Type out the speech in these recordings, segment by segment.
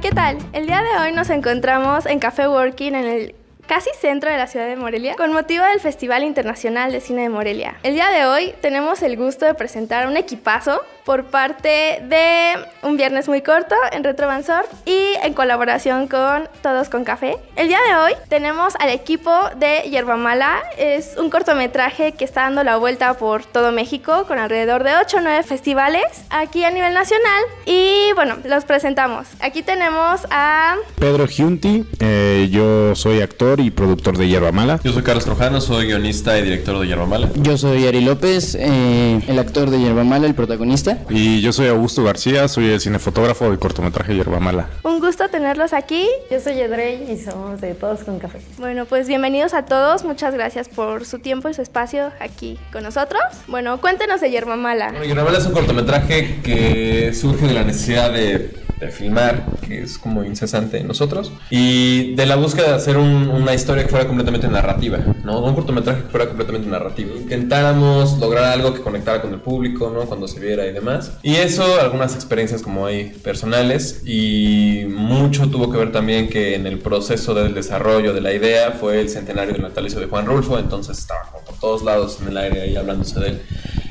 ¿qué tal? El día de hoy nos encontramos en Café Working en el casi centro de la ciudad de Morelia, con motivo del Festival Internacional de Cine de Morelia. El día de hoy tenemos el gusto de presentar un equipazo por parte de Un Viernes Muy Corto en Retrovansor y en colaboración con Todos con Café. El día de hoy tenemos al equipo de Yerba Mala. Es un cortometraje que está dando la vuelta por todo México con alrededor de 8 o 9 festivales aquí a nivel nacional. Y bueno, los presentamos. Aquí tenemos a Pedro Giunti. Eh, yo soy actor y productor de Yerba Mala. Yo soy Carlos Trojano, soy guionista y director de Yerba Mala. Yo soy Ari López, eh, el actor de Yerba Mala, el protagonista. Y yo soy Augusto García, soy el cinefotógrafo del cortometraje Yerba Mala. Un gusto tenerlos aquí. Yo soy Edrey y somos de Todos con Café. Bueno, pues bienvenidos a todos. Muchas gracias por su tiempo y su espacio aquí con nosotros. Bueno, cuéntenos de Yerba Mala. Bueno, Yerba Mala es un cortometraje que surge de la necesidad de de filmar, que es como incesante en nosotros, y de la búsqueda de hacer una historia que fuera completamente narrativa, ¿no? Un cortometraje que fuera completamente narrativo. Intentáramos lograr algo que conectara con el público, ¿no? Cuando se viera y demás. Y eso, algunas experiencias como hay personales, y mucho tuvo que ver también que en el proceso del desarrollo de la idea fue el centenario del natalicio de Juan Rulfo, entonces estaba por todos lados en el aire ahí hablándose de él.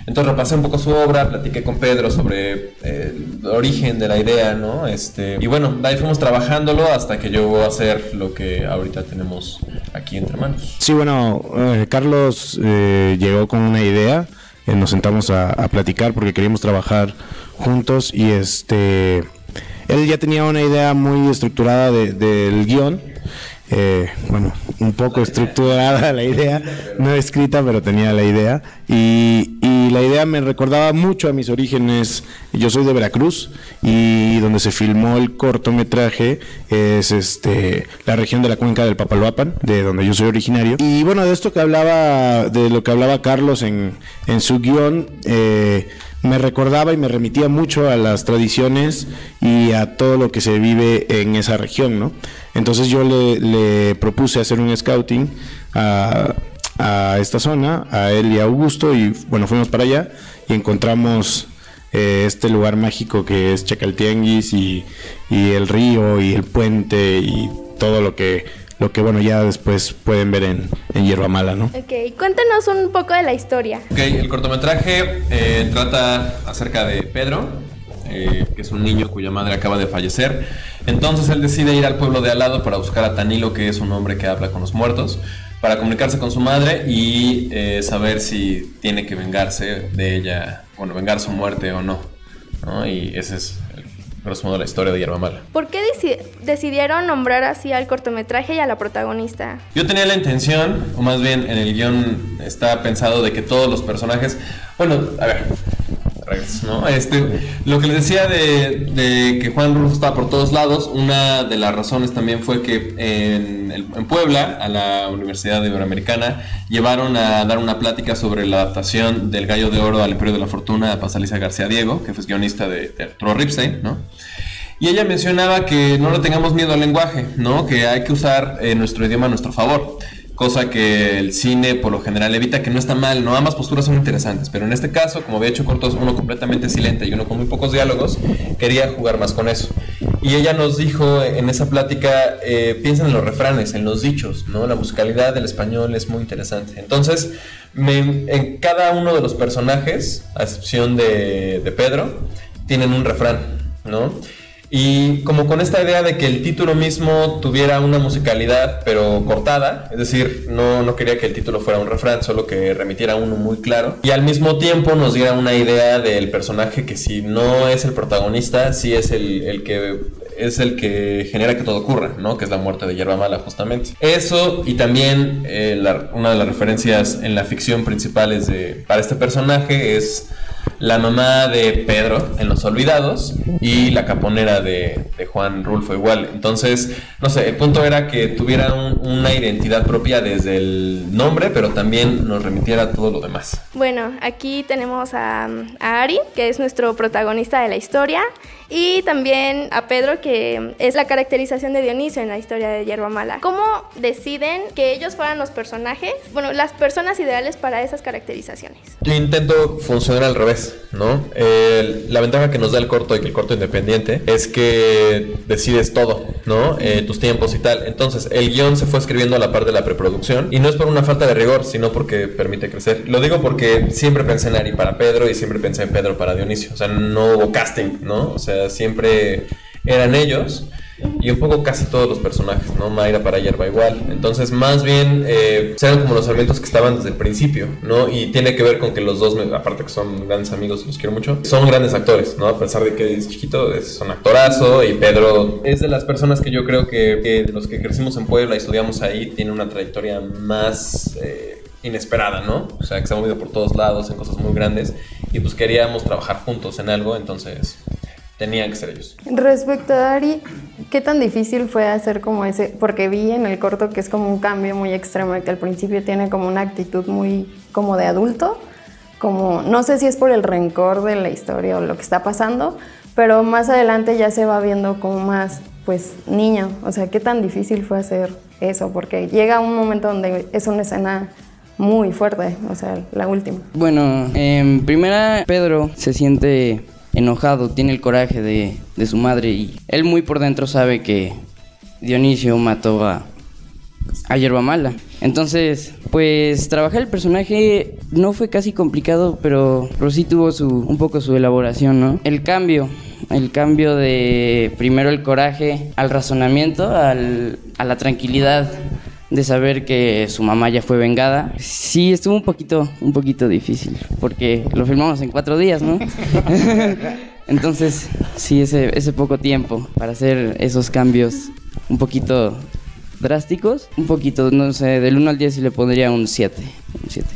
Entonces repasé un poco su obra, platiqué con Pedro sobre eh, el origen de la idea, ¿no? Este, y bueno, ahí fuimos trabajándolo hasta que llegó a ser lo que ahorita tenemos aquí entre manos. Sí, bueno, eh, Carlos eh, llegó con una idea, nos sentamos a, platicar porque queríamos trabajar juntos y este, él ya tenía una idea muy estructurada del guion eh, bueno, un poco estructurada la idea, no escrita, pero tenía la idea. Y, la idea me recordaba mucho a mis orígenes. Yo soy de Veracruz y donde se filmó el cortometraje es este la región de la cuenca del Papaloapan, de donde yo soy originario. Y bueno, de esto que hablaba, de lo que hablaba Carlos en, en su guion, eh, me recordaba y me remitía mucho a las tradiciones y a todo lo que se vive en esa región, ¿no? Entonces yo le, propuse hacer un scouting a, esta zona, a él y a Augusto, y bueno, fuimos para allá y encontramos eh, este lugar mágico que es Chacaltianguis y, y el río y el puente y todo lo que lo que bueno ya después pueden ver en, en Hierba Mala, ¿no? Ok, cuéntanos un poco de la historia. Ok, el cortometraje eh, trata acerca de Pedro, eh, que es un niño cuya madre acaba de fallecer. Entonces él decide ir al pueblo de al lado para buscar a Tanilo, que es un hombre que habla con los muertos, para comunicarse con su madre y eh, saber si tiene que vengarse de ella, bueno, vengar su muerte o no. ¿no? Y ese es grosso la historia de Yerba Mala. ¿Por qué decidieron nombrar así al cortometraje y a la protagonista? Yo tenía la intención, o más bien en el guion está pensado de que todos los personajes, bueno, a ver, ¿no? Este, lo que les decía de, que Juan Rulfo estaba por todos lados, una de las razones también fue que en, en, Puebla, a la Universidad Iberoamericana, llevaron a dar una plática sobre la adaptación del Gallo de Oro al Imperio de la Fortuna a Pasaliza García Diego, que fue guionista de, de Arturo Ripstein, ¿no? Y ella mencionaba que no le tengamos miedo al lenguaje, ¿no? Que hay que usar eh, nuestro idioma a nuestro favor cosa que el cine por lo general evita, que no está mal, ¿no? Ambas posturas son interesantes, pero en este caso, como había hecho cortos, uno completamente silente y uno con muy pocos diálogos, quería jugar más con eso. Y ella nos dijo en esa plática, eh, piensen en los refranes, en los dichos, ¿no? La musicalidad del español es muy interesante. Entonces, en cada uno de los personajes, a excepción de, de Pedro, tienen un refrán, ¿no? Y como con esta idea de que el título mismo tuviera una musicalidad, pero cortada, es decir, no, no quería que el título fuera un refrán, solo que remitiera uno muy claro. Y al mismo tiempo nos diera una idea del personaje que si no es el protagonista, sí es el, el que es el que genera que todo ocurra, ¿no? Que es la muerte de Yerba Mala, justamente. Eso y también eh, una de las referencias en la ficción principales de, para este personaje es la mamá de Pedro en Los Olvidados y la caponera de, Juan Rulfo igual. Entonces, no sé, el punto era que tuviera una identidad propia desde el nombre, pero también nos remitiera todo lo demás. Bueno, aquí tenemos a Ari, que es nuestro protagonista de la historia. Y también a Pedro, que es la caracterización de Dionisio en la historia de Yerba Mala. ¿Cómo deciden que ellos fueran los personajes, bueno, las personas ideales para esas caracterizaciones? Yo intento funcionar al revés, ¿no? Eh, la ventaja que nos da el corto y que el corto independiente es que decides todo, ¿no? Eh, tus tiempos y tal. Entonces, el guion se fue escribiendo a la par de la preproducción y no es por una falta de rigor, sino porque permite crecer. Lo digo porque siempre pensé en Ari para Pedro y siempre pensé en Pedro para Dionisio. O sea, no hubo casting, ¿no? O sea, siempre eran ellos y un poco casi todos los personajes, ¿no? Mayra para Yerba igual. Entonces, más bien, eh, eran como los elementos que estaban desde el principio, ¿no? Y tiene que ver con que los dos, aparte que son grandes amigos, los quiero mucho, son grandes actores, ¿no? A pesar de que es chiquito, es un actorazo y Pedro es de las personas que yo creo que, que de los que crecimos en Puebla y estudiamos ahí, tiene una trayectoria más... Eh, inesperada, ¿no? O sea, que se ha movido por todos lados en cosas muy grandes y pues queríamos trabajar juntos en algo, entonces tenían que ser ellos. Respecto a Ari, ¿qué tan difícil fue hacer como ese? Porque vi en el corto que es como un cambio muy extremo, que al principio tiene como una actitud muy como de adulto, como no sé si es por el rencor de la historia o lo que está pasando, pero más adelante ya se va viendo como más pues niño, o sea, ¿qué tan difícil fue hacer eso? Porque llega un momento donde es una escena muy fuerte, o sea, la última. Bueno, en primera Pedro se siente enojado, tiene el coraje de, de su madre y él muy por dentro sabe que Dionisio mató a, a Yerba Mala. Entonces, pues trabajar el personaje no fue casi complicado, pero, pero sí tuvo su, un poco su elaboración, ¿no? El cambio, el cambio de primero el coraje al razonamiento, al, a la tranquilidad de saber que su mamá ya fue vengada. Sí, estuvo un poquito, un poquito difícil, porque lo filmamos en cuatro días, ¿no? Entonces, sí, ese, ese poco tiempo para hacer esos cambios un poquito drásticos, un poquito, no sé, del 1 al 10 sí le pondría un 7, un 7.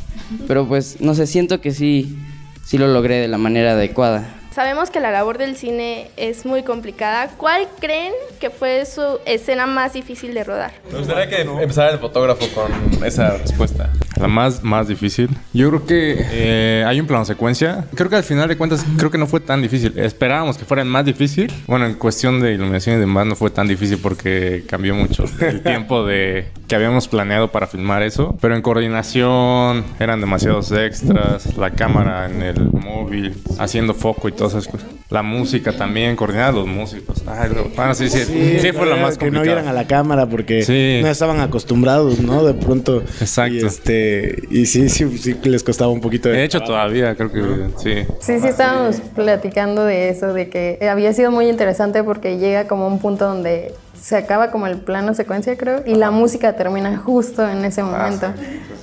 Pero pues, no sé, siento que sí, sí lo logré de la manera adecuada. Sabemos que la labor del cine es muy complicada. ¿Cuál creen que fue su escena más difícil de rodar? Me gustaría que empezara el fotógrafo con esa respuesta. La más, más difícil. Yo creo que eh, hay un plano secuencia. Creo que al final de cuentas, creo que no fue tan difícil. Esperábamos que fuera más difícil. Bueno, en cuestión de iluminación y demás, no fue tan difícil porque cambió mucho el tiempo de que habíamos planeado para filmar eso. Pero en coordinación eran demasiados extras. La cámara en el móvil, haciendo foco y todas esas cosas. La música también, coordinar a los músicos. Ay, lo- bueno, sí, sí, sí, fue la más Que no vieran a la cámara porque Sí. no estaban acostumbrados, ¿no? De pronto. Exacto. Y, este, y sí, sí, sí que les costaba un poquito de. De hecho, todavía creo que sí. Sí, sí, estábamos platicando de eso, de que había sido muy interesante porque llega como un punto donde se acaba como el plano secuencia, creo, y la música termina justo en ese momento.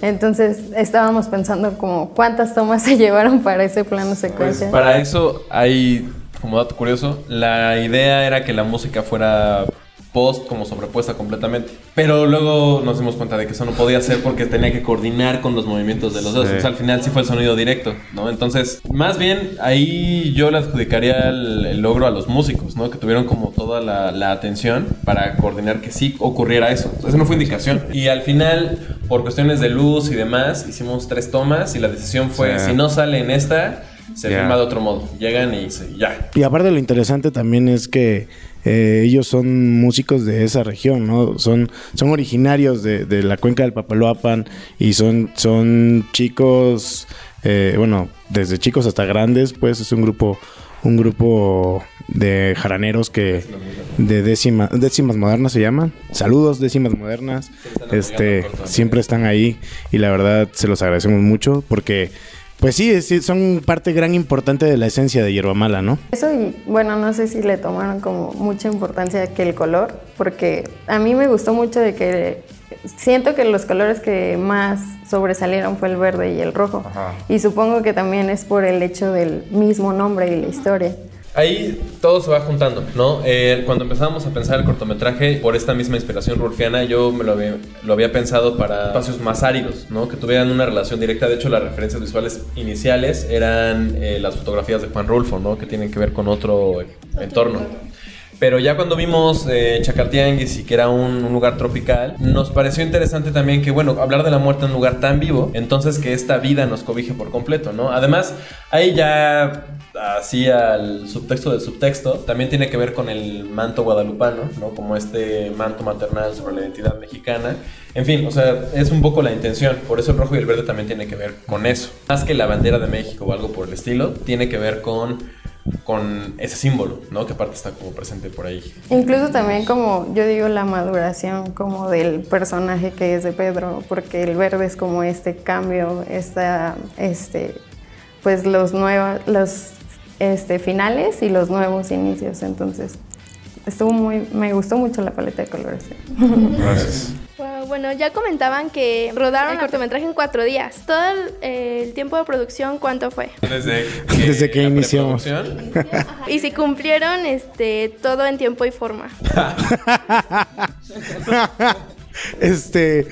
Entonces estábamos pensando como cuántas tomas se llevaron para ese plano Pues secuencia. para eso hay, como dato curioso, la idea era que la música fuera post como sobrepuesta completamente. Pero luego nos dimos cuenta de que eso no podía ser porque tenía que coordinar con los movimientos de los dedos. Sí. Sea, al final sí fue el sonido directo, ¿no? Entonces, más bien ahí yo le adjudicaría el, el logro a los músicos, ¿no? Que tuvieron como toda la, la atención para coordinar que sí ocurriera eso. O sea, esa no fue indicación. Y al final, por cuestiones de luz y demás, hicimos tres tomas y la decisión fue, Sí. si no sale en esta, se Ya. filma de otro modo. Llegan y se, ya. Y aparte lo interesante también es que eh, ellos son músicos de esa región, ¿no? Son, son originarios de, de la cuenca del Papaloapan y son, son chicos, eh, bueno, desde chicos hasta grandes, pues es un grupo, un grupo de jaraneros que de décima, décimas modernas se llaman. Saludos, décimas modernas. Este, siempre están ahí y la verdad se los agradecemos mucho porque pues sí, es- sí, son parte gran importante de la esencia de Hierba Mala, ¿no? Eso y bueno, no sé si le tomaron como mucha importancia que el color, porque a mí me gustó mucho de que siento que los colores que más sobresalieron fue el verde y el rojo. Y supongo que también es por el hecho del mismo nombre y la historia. Ahí todo se va juntando, ¿no? Eh, cuando empezamos a pensar el cortometraje, por esta misma inspiración rulfiana, yo me lo había, lo había pensado para espacios más áridos, ¿no? Que tuvieran una relación directa. De hecho, las referencias visuales iniciales eran eh, las fotografías de Juan Rulfo, ¿no? Que tienen que ver con otro entorno. Pero ya cuando vimos eh, Chacaltianguis y que era un, un lugar tropical, nos pareció interesante también que, bueno, hablar de la muerte en un lugar tan vivo, entonces que esta vida nos cobije por completo, ¿no? Además, ahí ya así al subtexto del subtexto, también tiene que ver con el manto guadalupano, ¿no? Como este manto maternal sobre la identidad mexicana. En fin, o sea, es un poco la intención, por eso el rojo y el verde también tiene que ver con eso. Más que la bandera de México o algo por el estilo, tiene que ver con con ese símbolo, ¿no? Que aparte está como presente por ahí. Incluso también como yo digo la maduración como del personaje que es de Pedro, porque el verde es como este cambio, esta, este, pues los nuevos, los este, finales y los nuevos inicios. Entonces, estuvo muy, me gustó mucho la paleta de colores. Gracias. Wow, bueno, ya comentaban que rodaron el cortometraje en cuatro días. ¿Todo el, el tiempo de producción cuánto fue? Desde Desde que iniciamos. Y si cumplieron este todo en tiempo y forma. este,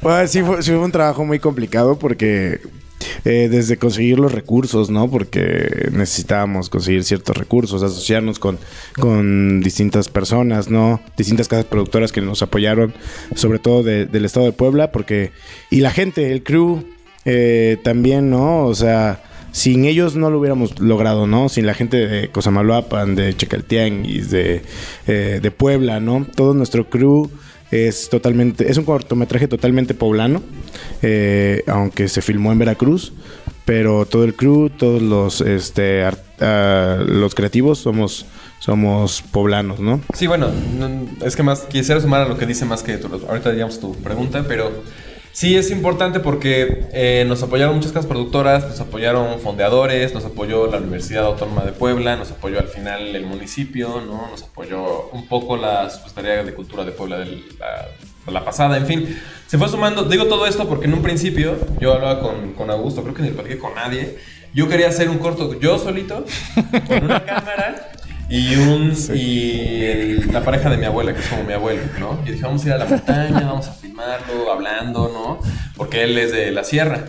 bueno, sí, fue, sí fue un trabajo muy complicado porque eh, desde conseguir los recursos, ¿no? Porque necesitábamos conseguir ciertos recursos, asociarnos con, con distintas personas, ¿no? Distintas casas productoras que nos apoyaron, sobre todo de- del estado de Puebla, porque... Y la gente, el crew, eh, también, ¿no? O sea... Sin ellos no lo hubiéramos logrado, ¿no? Sin la gente de Cosamaloapan, de Chacaltianguis, de, eh, de Puebla, ¿no? Todo nuestro crew es totalmente, es un cortometraje totalmente poblano, eh, aunque se filmó en Veracruz, pero todo el crew, todos los, este, ah, los creativos somos, somos poblanos, ¿no? Sí, bueno, no- es que más quisiera sumar a lo que dice más que ahorita digamos tu pregunta, pero sí es importante porque eh, nos apoyaron muchas casas productoras, nos apoyaron fondeadores, nos apoyó la Universidad Autónoma de Puebla, nos apoyó al final el municipio, ¿no? Nos apoyó un poco la Secretaría de Cultura de Puebla de la, pasada, en fin. Se fue sumando, digo todo esto porque en un principio yo hablaba con, con Augusto, creo que ni platiqué con nadie. Yo quería hacer un corto yo solito, con una cámara y un y el- la pareja de mi abuela, que es como mi abuelo, ¿no? Y dije, vamos a ir a la montaña, vamos a filmarlo, hablando, ¿no? Porque él es de la sierra.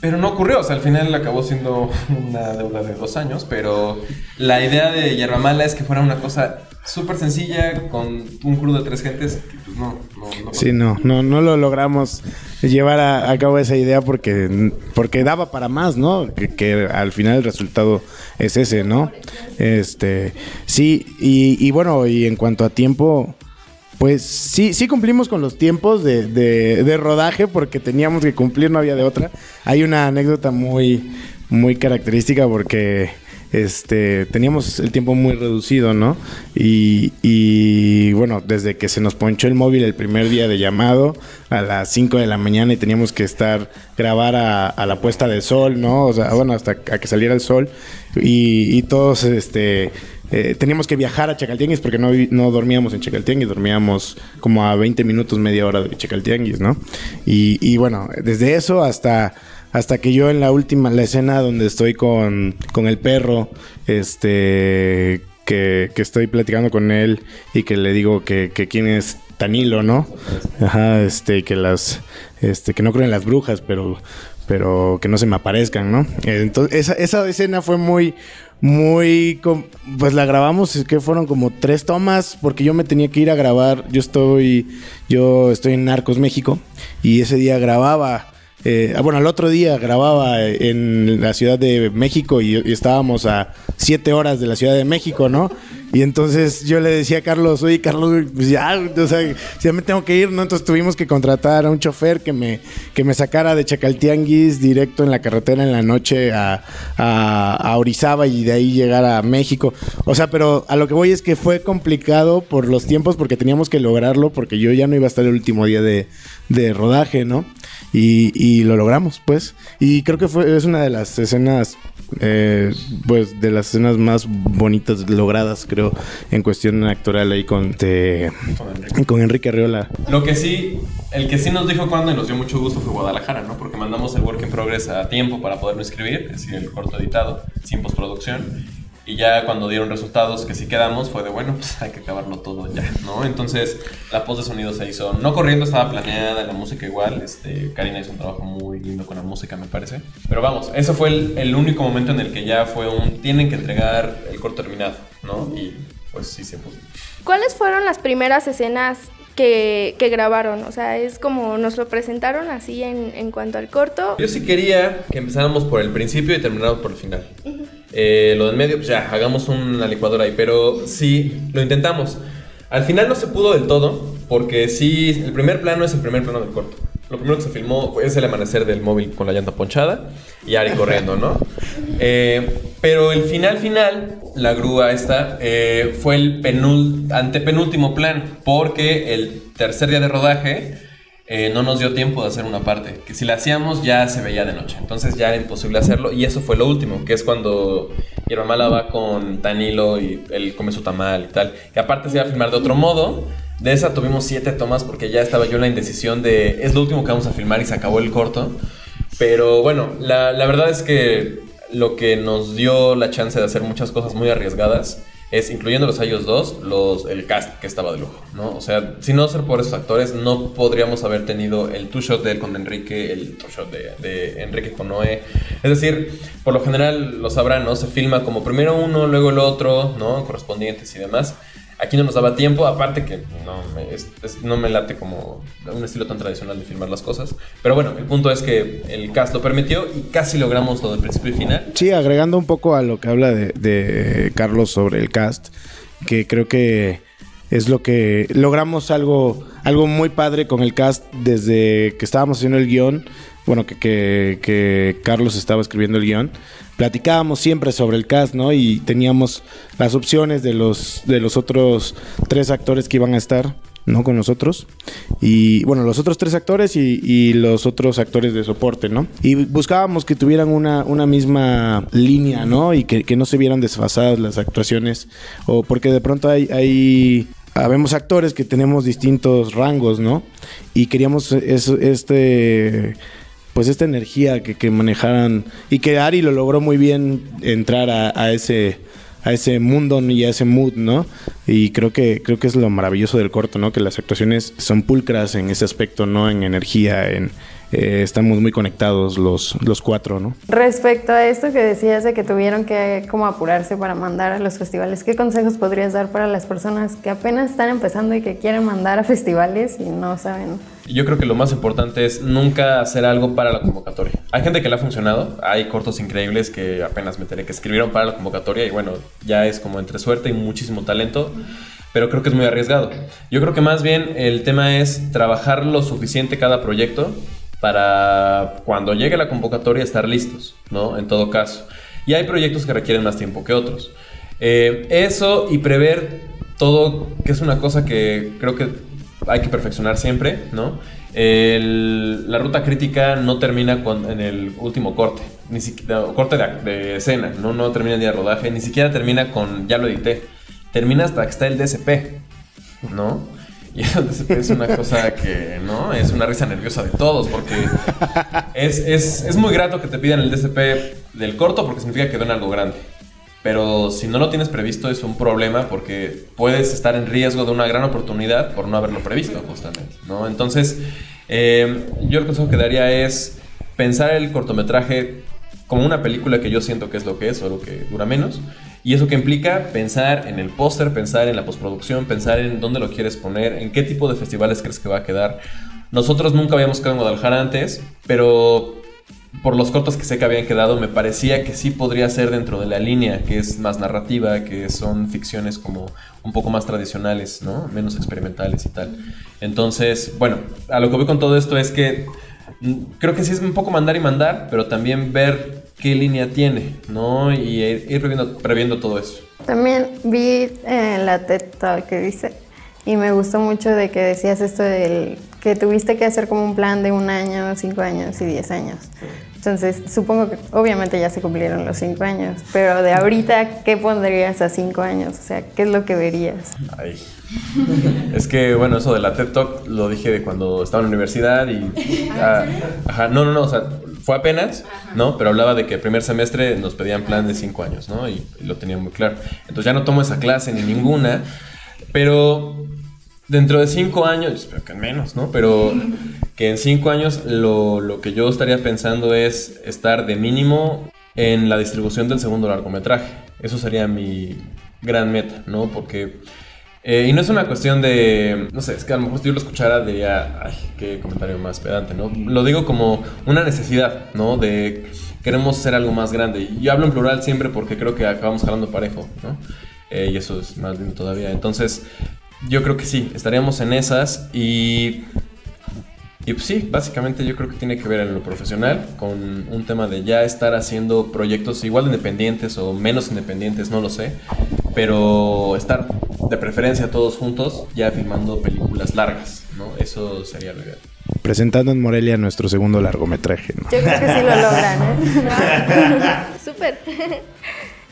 Pero no ocurrió, o sea, al final acabó siendo una deuda de dos años, pero la idea de Yerba Mala es que fuera una cosa súper sencilla, con un crew de tres gentes, pues no, no, no Sí, no, no, no lo logramos llevar a, a cabo esa idea porque, porque daba para más, ¿no? Que, que al final el resultado es ese, ¿no? Este, sí, y, y bueno, y en cuanto a tiempo, pues sí, sí cumplimos con los tiempos de, de- de rodaje porque teníamos que cumplir, no había de otra. Hay una anécdota muy, muy característica porque este, teníamos el tiempo muy reducido, ¿no? Y, y, bueno, desde que se nos ponchó el móvil el primer día de llamado a las 5 de la mañana y teníamos que estar, grabar a, la puesta de sol, ¿no? O sea, bueno, hasta a que saliera el sol y, y todos, este... eh, teníamos que viajar a Chacaltianguis porque no, no dormíamos en Chacaltianguis, dormíamos como a 20 minutos, media hora de Chacaltianguis, ¿no? Y, y bueno, desde eso hasta, hasta que yo en la última, la escena donde estoy con, con el perro, este, que, que estoy platicando con él y que le digo que, que quién es Tanilo, ¿no? Ajá, este, que las, este, que no creo en las brujas, pero, pero que no se me aparezcan, ¿no? Entonces, esa, esa escena fue muy, muy, pues la grabamos, es que fueron como tres tomas, porque yo me tenía que ir a grabar, yo estoy, yo estoy en Narcos, México, y ese día grababa, eh, bueno, el otro día grababa en la Ciudad de México y, y estábamos a siete horas de la Ciudad de México, ¿no? Y entonces yo le decía a Carlos, oye Carlos, pues ya, o sea, ya me tengo que ir, ¿no? Entonces tuvimos que contratar a un chofer que me, que me sacara de Chacaltianguis directo en la carretera en la noche a, a, a Orizaba y de ahí llegar a México. O sea, pero a lo que voy es que fue complicado por los tiempos porque teníamos que lograrlo porque yo ya no iba a estar el último día de, de rodaje, ¿no? Y, y lo logramos, pues. Y creo que fue, es una de las escenas, eh, pues, de las escenas más bonitas logradas, creo, en cuestión actoral ahí con, te- con Enrique Arriola. Lo que sí, el que sí nos dijo cuándo y nos dio mucho gusto fue Guadalajara, ¿no? Porque mandamos el work in progress a tiempo para poderlo escribir, es decir, el corto editado, sin postproducción. Y ya cuando dieron resultados que sí quedamos, fue de bueno, pues hay que acabarlo todo ya, ¿no? Entonces la post de sonido se hizo, no corriendo, estaba planeada, la música igual. Este, Karina hizo un trabajo muy lindo con la música, me parece. Pero vamos, ese fue el, único momento en el que ya fue un. Tienen que entregar el corto terminado, ¿no? Y pues sí se puso. ¿Cuáles fueron las primeras escenas que, que grabaron? O sea, es como nos lo presentaron así en, en cuanto al corto. Yo sí quería que empezáramos por el principio y termináramos por el final. Eh, lo del medio, pues ya, hagamos una licuadora ahí, pero sí, lo intentamos. Al final no se pudo del todo, porque sí, el primer plano es el primer plano del corto. Lo primero que se filmó es el amanecer del móvil con la llanta ponchada y Ari corriendo, ¿no? Eh, pero el final final, la grúa esta, eh, fue el penul antepenúltimo plan, porque el tercer día de rodaje eh, no nos dio tiempo de hacer una parte, que si la hacíamos ya se veía de noche, entonces ya era imposible hacerlo y eso fue lo último, que es cuando Hierba Mala va con Tanilo y él come su tamal y tal, que aparte se iba a filmar de otro modo, de esa tuvimos siete tomas porque ya estaba yo en la indecisión de es lo último que vamos a filmar y se acabó el corto, pero bueno, la, la verdad es que lo que nos dio la chance de hacer muchas cosas muy arriesgadas es, incluyéndolos a ellos dos, los, el cast que estaba de lujo, ¿no? O sea, si no ser por esos actores, no podríamos haber tenido el two-shot de él con Enrique, el two-shot de, de Enrique con Noé. Es decir, por lo general, lo sabrán, ¿no? Se filma como primero uno, luego el otro, ¿no? Correspondientes y demás. Aquí no nos daba tiempo, aparte que no me, late como un estilo tan tradicional de filmar las cosas. Pero bueno, el punto es que el cast lo permitió y casi logramos lo del principio y final. Sí, agregando un poco a lo que habla de, Carlos sobre el cast, que creo que es lo que logramos algo, algo muy padre con el cast desde que estábamos haciendo el guion, bueno, que, que Carlos estaba escribiendo el guion. Platicábamos siempre sobre el cast, ¿no? Y teníamos las opciones de los, de los otros tres actores que iban a estar, ¿no? Con nosotros. Y bueno, los otros tres actores y, los otros actores de soporte, ¿no? Y buscábamos que tuvieran una, una misma línea, ¿no? Y que, que no se vieran desfasadas las actuaciones. O porque de pronto hay, hay habemos actores que tenemos distintos rangos, ¿no? Y queríamos es- este pues esta energía que, que manejaran y que Ari lo logró muy bien entrar a, a ese a ese mundo y a ese mood, ¿no? Y creo que creo que es lo maravilloso del corto, ¿no? Que las actuaciones son pulcras en ese aspecto, ¿no? En energía, en eh, estamos muy conectados los los cuatro, ¿no? Respecto a esto que decías de que tuvieron que como apurarse para mandar a los festivales, ¿qué consejos podrías dar para las personas que apenas están empezando y que quieren mandar a festivales y no saben? Yo creo que lo más importante es nunca hacer algo para la convocatoria. Hay gente que le ha funcionado, hay cortos increíbles que apenas me enteré que escribieron para la convocatoria y bueno, ya es como entre suerte y muchísimo talento, pero creo que es muy arriesgado. Yo creo que más bien el tema es trabajar lo suficiente cada proyecto para cuando llegue la convocatoria estar listos, ¿no? En todo caso. Y hay proyectos que requieren más tiempo que otros. Eh, eso y prever todo, que es una cosa que creo que hay que perfeccionar siempre, ¿no? El- la ruta crítica no termina con- en el último corte, ni siquiera corte de, de escena, ¿no? no termina el día de rodaje, ni siquiera termina con ya lo edité, termina hasta que está el DSP, ¿no? Y es una cosa que, ¿no? Es una risa nerviosa de todos, porque es, es, es muy grato que te pidan el DSP del corto porque significa que ven algo grande. Pero si no lo tienes previsto es un problema porque puedes estar en riesgo de una gran oportunidad por no haberlo previsto, justamente, ¿no? Entonces, eh, yo el consejo que daría es pensar el cortometraje como una película que yo siento que es lo que es, solo que dura menos. Y eso que implica pensar en el póster, pensar en la postproducción, pensar en dónde lo quieres poner, en qué tipo de festivales crees que va a quedar. Nosotros nunca habíamos quedado en Guadalajara antes, pero por los cortos que sé que habían quedado, me parecía que sí podría ser dentro de la línea, que es más narrativa, que son ficciones como un poco más tradicionales, ¿no? Menos experimentales y tal. Entonces, bueno, a lo que voy con todo esto es que mm, creo que sí es un poco mandar y mandar, pero también ver qué línea tiene, ¿no? Y ir, ir previendo, previendo todo eso. También vi eh, la TED Talk que dice y me gustó mucho de que decías esto del que tuviste que hacer como un plan de un año, cinco años y diez años. Entonces, supongo que obviamente ya se cumplieron los cinco años, pero de ahorita, ¿qué pondrías a cinco años? O sea, ¿qué es lo que verías? Ay. Es que, bueno, eso de la TED Talk lo dije de cuando estaba en la universidad y... ah, ajá, no, no, no, o sea, fue apenas, ¿no? Pero hablaba de que el primer semestre nos pedían plan de cinco años, ¿no? Y, y lo tenía muy claro. Entonces ya no tomo esa clase ni ninguna, pero dentro de cinco años, espero que en menos, ¿no? Pero que en cinco años lo, lo que yo estaría pensando es estar de mínimo en la distribución del segundo largometraje. Eso sería mi, gran meta, ¿no? Porque... eh, y no es una cuestión de, no sé, es que a lo mejor si yo lo escuchara diría, ay, qué comentario más pedante, ¿no? Lo digo como una necesidad, ¿no? De queremos hacer algo más grande. Yo hablo en plural siempre porque creo que acabamos jalando parejo, ¿no? Eh, y eso es más lindo todavía. Entonces, yo creo que sí, estaríamos en esas y y pues sí, básicamente yo creo que tiene que ver en lo profesional con un tema de ya estar haciendo proyectos igual de independientes o menos independientes, no lo sé, pero estar de preferencia todos juntos ya filmando películas largas, ¿no? Eso sería lo ideal. Presentando en Morelia nuestro segundo largometraje. ¿no? Yo creo que sí lo logran, ¿eh? Súper.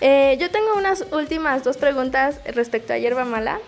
Eh, yo tengo unas últimas dos preguntas respecto a Hierba Mala.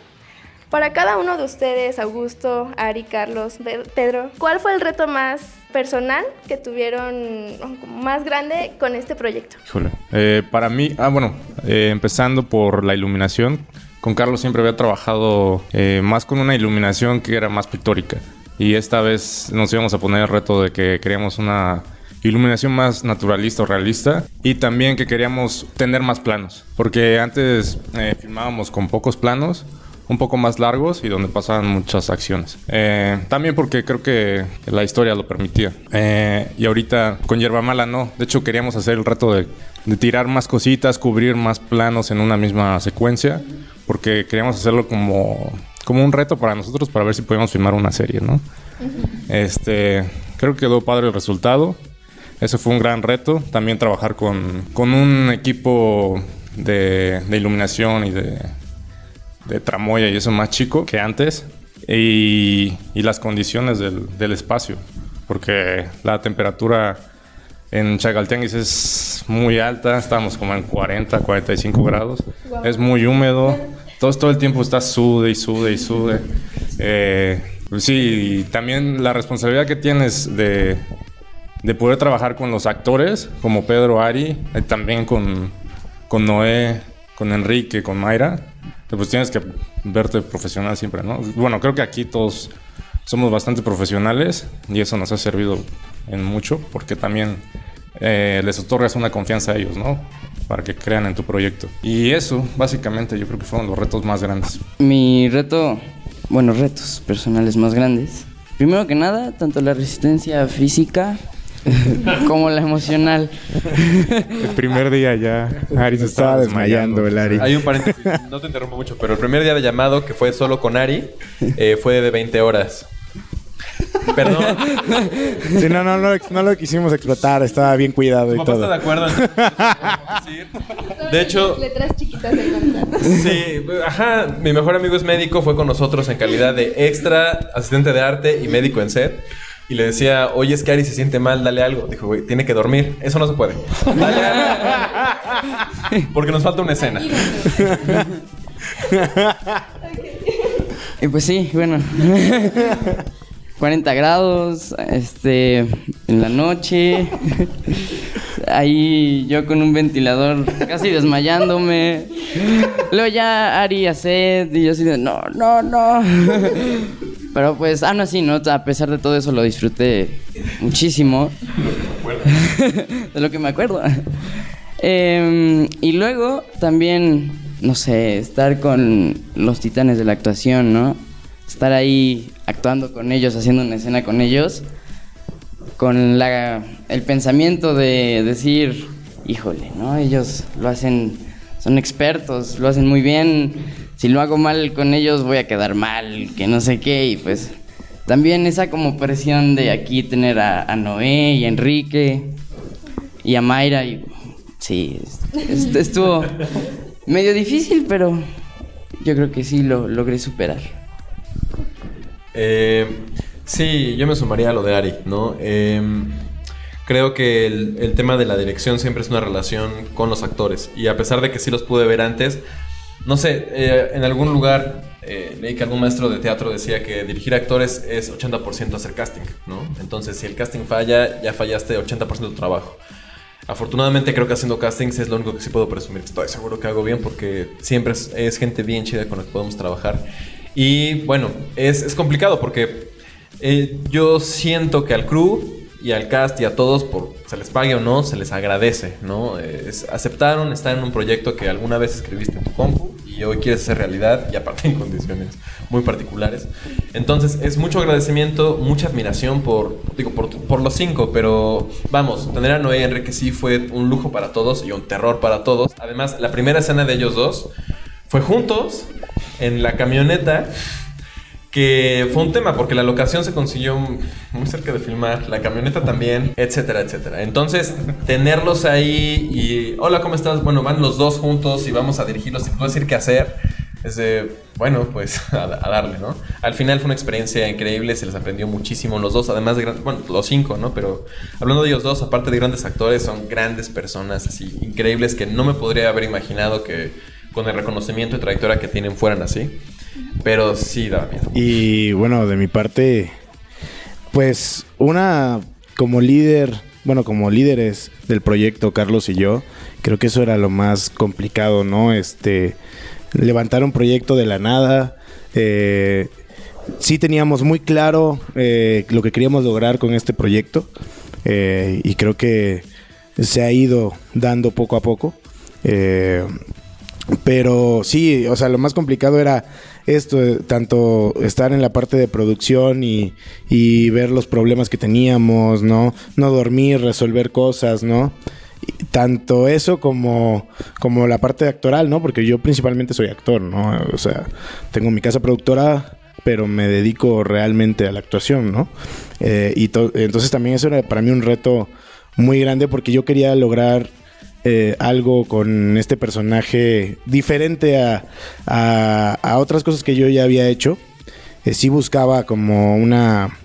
Para cada uno de ustedes, Augusto, Ari, Carlos, Pe- Pedro, ¿cuál fue el reto más personal que tuvieron, más grande con este proyecto? Híjole. Eh, para mí, ah, bueno, eh, empezando por la iluminación. Con Carlos siempre había trabajado eh, más con una iluminación que era más pictórica. Y esta vez nos íbamos a poner el reto de que queríamos una iluminación más naturalista o realista. Y también que queríamos tener más planos. Porque antes filmábamos con pocos planos un poco más largos y donde pasaban muchas acciones. Eh, también porque creo que la historia lo permitía. Eh, y ahorita con Yerba Mala no. De hecho queríamos hacer el reto de, de tirar más cositas, cubrir más planos en una misma secuencia, porque queríamos hacerlo como, como un reto para nosotros para ver si podíamos filmar una serie, ¿no? Este, creo que quedó padre el resultado. Ese fue un gran reto. También trabajar con, con un equipo de, de iluminación y de, de tramoya y eso más chico que antes. Y, y las condiciones del, del espacio. Porque la temperatura en Chagaltianguis es muy alta. Estamos como en 40, 45 grados. Es muy húmedo. Todo, todo el tiempo está sude y sude y sude. Eh, pues sí, y también la responsabilidad que tienes de, de poder trabajar con los actores, como Pedro Ari, también con, con Noé, con Enrique, con Mayra, pues tienes que verte profesional siempre, ¿no? Bueno, creo que aquí todos somos bastante profesionales y eso nos ha servido en mucho porque también eh, les otorgas una confianza a ellos, ¿no? Para que crean en tu proyecto. Y eso, básicamente, yo creo que fueron los retos más grandes. Mi reto, bueno, retos personales más grandes. Primero que nada, tanto la resistencia física como la emocional. El primer día ya Ari se Estaba desmayando el Ari. Hay un paréntesis, no te interrumpo mucho, pero el primer día de llamado, que fue solo con Ari, eh, fue de 20 horas. Perdón, Sí, no, no, no, no lo quisimos explotar, estaba bien cuidado tu y papá está de todo. acuerdo. en. De hecho, Letras chiquitas sí, ajá, mi mejor amigo es médico, fue con nosotros en calidad de extra, asistente de arte y médico en set. Y le decía, oye, es que Ari se siente mal, dale algo. Dijo, güey, tiene que dormir. Eso no se puede. Dale algo. Porque nos falta una escena. Y pues sí, bueno. 40 grados, este, en la noche. Ahí yo con un ventilador casi desmayándome. Luego ya Ari a sed y yo así de, no, no, no. Pero pues aún así, ¿no? A pesar de todo eso lo disfruté muchísimo. de lo que me acuerdo. Em, y luego también, no sé, estar con los titanes de la actuación, ¿no? Estar ahí actuando con ellos, haciendo una escena con ellos, con la, el pensamiento de decir, híjole, ¿no? Ellos lo hacen, son expertos, lo hacen muy bien. Si lo hago mal con ellos voy a quedar mal, que no sé qué, y pues también esa como presión de aquí tener a, a Noé y a Enrique y a Mayra y sí, est- estuvo medio difícil, pero yo creo que sí lo logré superar. Eh, sí, yo me sumaría a lo de Ari, ¿no? Eh, creo que el, el tema de la dirección siempre es una relación con los actores. Y a pesar de que sí los pude ver antes, no sé, eh, en algún lugar eh, leí que algún maestro de teatro decía que dirigir actores es 80% hacer casting, ¿no? Entonces, si el casting falla, ya fallaste 80% de tu trabajo. Afortunadamente creo que haciendo castings es lo único que sí puedo presumir. Estoy seguro que hago bien porque siempre es, es gente bien chida con la que podemos trabajar. Y bueno, es, es complicado porque eh, yo siento que al crew y al cast y a todos, por se les pague o no, se les agradece, ¿no? Es- aceptaron estar en un proyecto que alguna vez escribiste en tu compu y hoy quieres hacer realidad y aparte en condiciones muy particulares. Entonces es mucho agradecimiento, mucha admiración por, digo, por, por los cinco, pero vamos, tener a Noé y Enrique sí fue un lujo para todos y un terror para todos. Además, la primera escena de ellos dos fue juntos en la camioneta que fue un tema porque la locación se consiguió muy cerca de filmar, la camioneta también, etcétera, etcétera. Entonces, tenerlos ahí y, hola, ¿cómo estás? Bueno, van los dos juntos y vamos a dirigirlos sin poder decir qué hacer. Es de, bueno, pues a, a darle, ¿no? Al final fue una experiencia increíble, se les aprendió muchísimo los dos, además de, gran- bueno, los cinco, ¿no? Pero hablando de ellos dos, aparte de grandes actores, son grandes personas así increíbles que no me podría haber imaginado que con el reconocimiento y trayectoria que tienen fueran así. Pero sí daba miedo. Y bueno, de mi parte, pues una como líder, bueno, como líderes del proyecto, Carlos y yo, creo que eso era lo más complicado, ¿no? Este, levantar un proyecto de la nada. eh, sí teníamos muy claro eh, lo que queríamos lograr con este proyecto eh, y creo que se ha ido dando poco a poco. Eh, pero sí, o sea, lo más complicado era esto, eh, tanto estar en la parte de producción y, y ver los problemas que teníamos, ¿no? No dormir, resolver cosas, ¿no? Y tanto eso como, como la parte actoral, ¿no? Porque yo principalmente soy actor, ¿no? O sea, tengo mi casa productora, pero me dedico realmente a la actuación, ¿no? Eh, y to- entonces también eso era para mí un reto muy grande porque yo quería lograr eh, algo con este personaje diferente a, a- a otras cosas que yo ya había hecho. Eh, sí buscaba como una...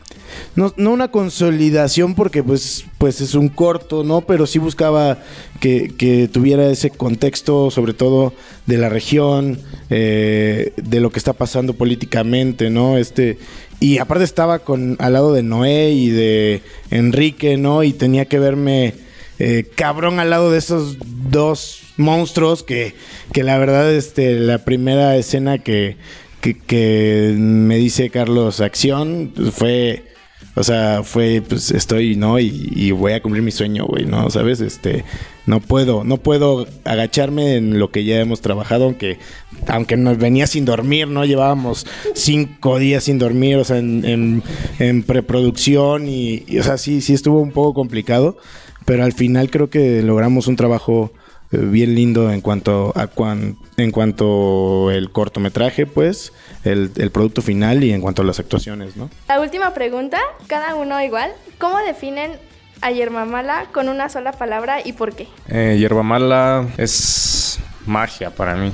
No, no una consolidación porque pues, pues es un corto, ¿no? Pero sí buscaba que, tuviera ese contexto, sobre todo de la región, eh, de lo que está pasando políticamente, ¿no? Este, y aparte estaba con, al lado de Noé y de Enrique, ¿no? Y tenía que verme eh, cabrón al lado de esos dos monstruos que, que la verdad, este, la primera escena que, que, me dice Carlos acción pues, fue, o sea, fue, pues estoy, ¿no? Y, y voy a cumplir mi sueño, güey, ¿no? ¿Sabes? Este, no puedo, no puedo agacharme en lo que ya hemos trabajado, aunque, aunque nos venía sin dormir, ¿no? Llevábamos cinco días sin dormir, o sea, en, en, en preproducción y, y, o sea, sí, sí estuvo un poco complicado, pero al final creo que logramos un trabajo eh, bien lindo en cuanto a cuan- en cuanto el cortometraje, pues, el, el producto final y en cuanto a las actuaciones, ¿no? La última pregunta, cada uno igual. ¿Cómo definen a Yermamala con una sola palabra y por qué? Eh, Mala es magia para mí.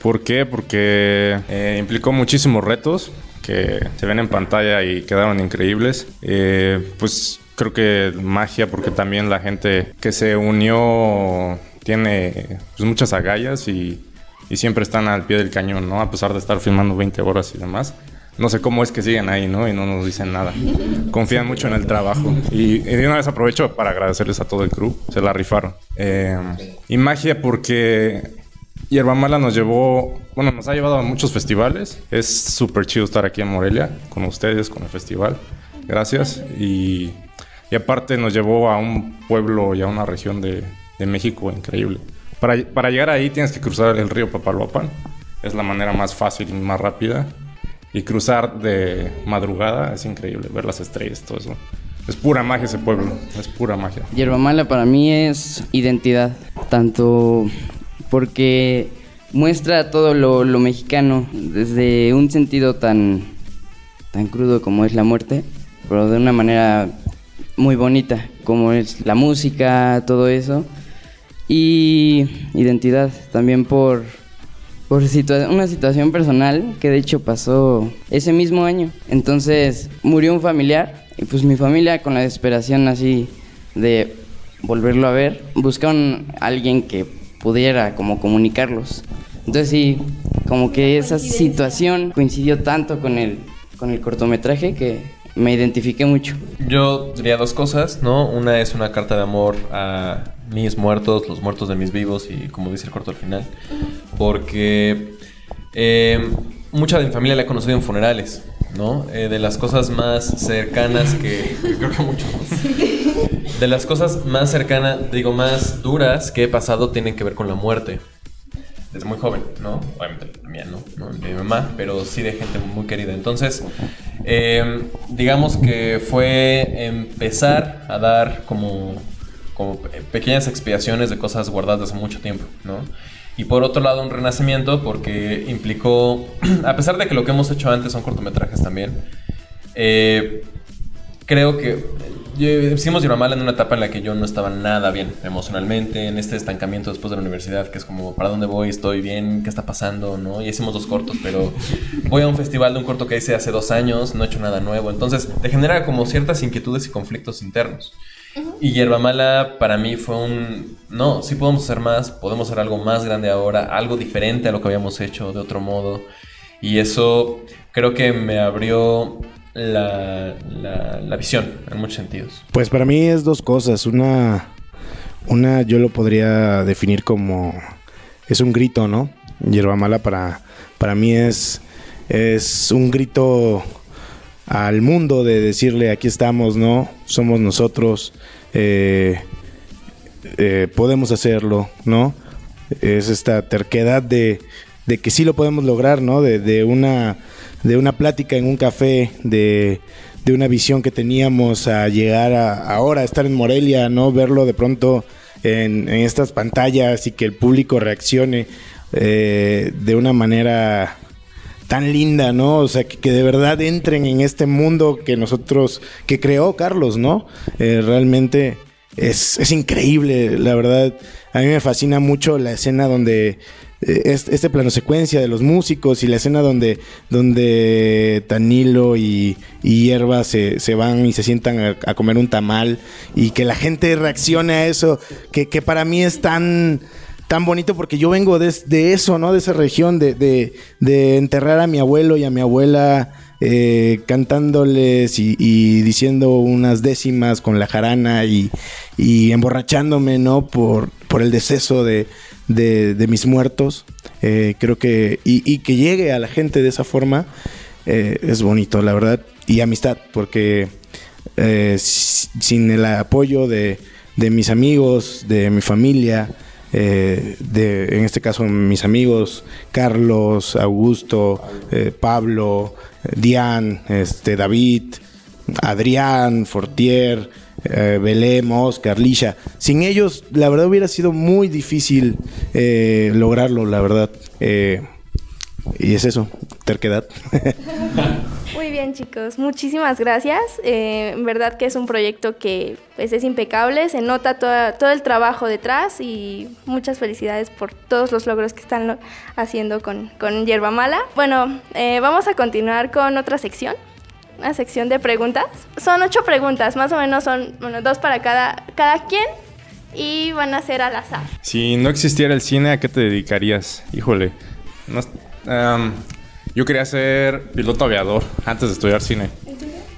¿Por qué? Porque eh, implicó muchísimos retos que se ven en pantalla y quedaron increíbles. Eh, pues creo que magia porque también la gente que se unió tiene pues, muchas agallas y, siempre están al pie del cañón, ¿no? A pesar de estar filmando 20 horas y demás. No sé cómo es que siguen ahí, ¿no? Y no nos dicen nada. Confían mucho en el trabajo. Y, de una vez aprovecho para agradecerles a todo el crew. Se la rifaron. Eh, y magia porque Hierba Mala nos llevó... Bueno, nos ha llevado a muchos festivales. Es súper chido estar aquí en Morelia con ustedes, con el festival. Gracias. Y, y aparte nos llevó a un pueblo y a una región de, de México increíble. Para, para llegar ahí tienes que cruzar el río Papaloapan. Es la manera más fácil y más rápida. Y cruzar de madrugada es increíble, ver las estrellas, todo eso. Es pura magia ese pueblo, es pura magia. Yerba Mala para mí es identidad, tanto porque muestra todo lo, lo mexicano desde un sentido tan, tan crudo como es la muerte, pero de una manera muy bonita, como es la música, todo eso. Y identidad también por, por situa- una situación personal que de hecho pasó ese mismo año. Entonces murió un familiar y pues mi familia con la desesperación así de volverlo a ver, buscaron a alguien que pudiera como comunicarlos. Entonces sí, como que esa situación coincidió tanto con el, con el cortometraje que me identifiqué mucho. Yo diría dos cosas, ¿no? Una es una carta de amor a mis muertos, los muertos de mis vivos y como dice el corto al final. Porque eh, mucha de mi familia la he conocido en funerales. ¿no? Eh, de las cosas más cercanas que... Creo que mucho. De las cosas más cercanas, digo, más duras que he pasado tienen que ver con la muerte. Desde muy joven, ¿no? Obviamente la mía, ¿no? De mi mamá, pero sí de gente muy querida. Entonces, eh, digamos que fue empezar a dar como, como pequeñas expiaciones de cosas guardadas hace mucho tiempo, ¿no? Y por otro lado, un renacimiento porque implicó, a pesar de que lo que hemos hecho antes son cortometrajes también, eh, creo que hicimos Yerba en una etapa en la que yo no estaba nada bien emocionalmente, en este estancamiento después de la universidad, que es como, ¿para dónde voy? ¿Estoy bien? ¿Qué está pasando? ¿No? Y hicimos dos cortos, pero voy a un festival de un corto que hice hace dos años, no he hecho nada nuevo, entonces te genera como ciertas inquietudes y conflictos internos. Y Yerba Mala para mí fue un, no, sí podemos hacer más, podemos hacer algo más grande ahora, algo diferente a lo que habíamos hecho de otro modo. Y eso creo que me abrió la, la, visión en muchos sentidos. Pues para mí es dos cosas. Una, una yo lo podría definir como, es un grito, ¿no? Yerba Mala para, para mí es, es un grito al mundo de decirle aquí estamos, ¿no? Somos nosotros, eh, eh, podemos hacerlo, ¿no? Es esta terquedad de, de, que sí lo podemos lograr, ¿no? De, una, de una plática en un café, de, de una visión que teníamos a llegar a, ahora a estar en Morelia, ¿no? Verlo de pronto en, estas pantallas y que el público reaccione eh, de una manera tan linda, ¿no? O sea, que, de verdad entren en este mundo que nosotros, que creó Carlos, ¿no? Eh, realmente es, es, increíble, la verdad. A mí me fascina mucho la escena donde este, plano secuencia de los músicos y la escena donde, donde Tanilo y, y Hierba se, se, van y se sientan a, comer un tamal y que la gente reaccione a eso, que, que para mí es tan tan bonito porque yo vengo de, eso, ¿no? De esa región, de, enterrar a mi abuelo y a mi abuela eh, cantándoles y, diciendo unas décimas con la jarana y, emborrachándome, ¿no? Por, por el deceso de, mis muertos. Eh, creo que, y, que llegue a la gente de esa forma eh, es bonito, la verdad. Y amistad, porque sin el apoyo de, de mis amigos, de mi familia, eh, de, en este caso mis amigos Carlos, Augusto, eh, Pablo, Dian, este, David, Adrián, Fortier, eh, Belém, Oscar. Sin ellos, la verdad hubiera sido muy difícil lograrlo, la verdad. y es eso, terquedad. Muy bien, chicos. Muchísimas gracias. Eh, en verdad que es un proyecto que pues, es impecable. Se nota todo el trabajo detrás y muchas felicidades por todos los logros que están haciendo con, con Yerba Mala. Bueno, eh, vamos a continuar con otra sección. Una sección de preguntas. Son ocho preguntas, más o menos son bueno, dos para cada, cada quien y van a ser al azar. Si no existiera el cine, ¿a qué te dedicarías? Híjole. No, yo quería ser piloto aviador antes de estudiar cine.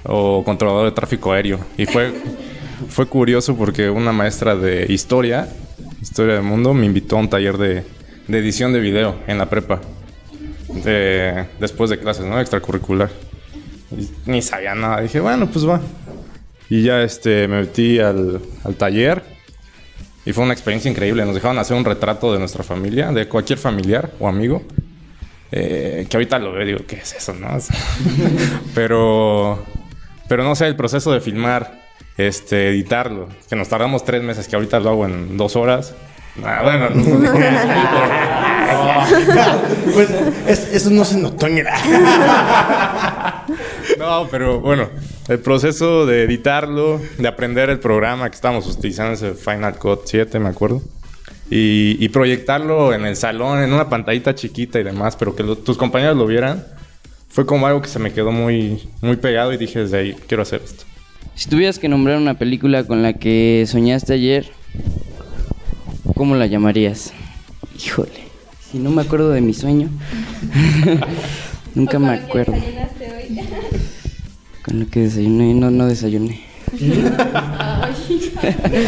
O controlador de tráfico aéreo. Y fue, fue curioso porque una maestra de historia, historia del mundo, me invitó a un taller de, edición de video en la prepa. después de clases, ¿no? Extracurricular. Ni sabía nada. Dije, bueno, pues va. Y ya este, me metí al, al taller. Y fue una experiencia increíble. Nos dejaron hacer un retrato de nuestra familia, de cualquier familiar o amigo. Eh, que ahorita lo veo digo, ¿qué es eso? No? pero, pero no sé, el proceso de filmar, este, editarlo, que nos tardamos tres meses, que ahorita lo hago en dos horas. Ah, bueno, no, pues, eso no se notó en No, pero bueno, el proceso de editarlo, de aprender el programa que estábamos utilizando, ese Final Cut 7, me acuerdo y, proyectarlo en el salón, en una pantallita chiquita y demás, pero que tus compañeros lo vieran, fue como algo que se me quedó muy, muy pegado y dije desde ahí, quiero hacer esto. Si tuvieras que nombrar una película con la que soñaste ayer, ¿cómo la llamarías? Híjole, si no me acuerdo de mi sueño, nunca me acuerdo. Con lo que desayuné, no, no desayuné.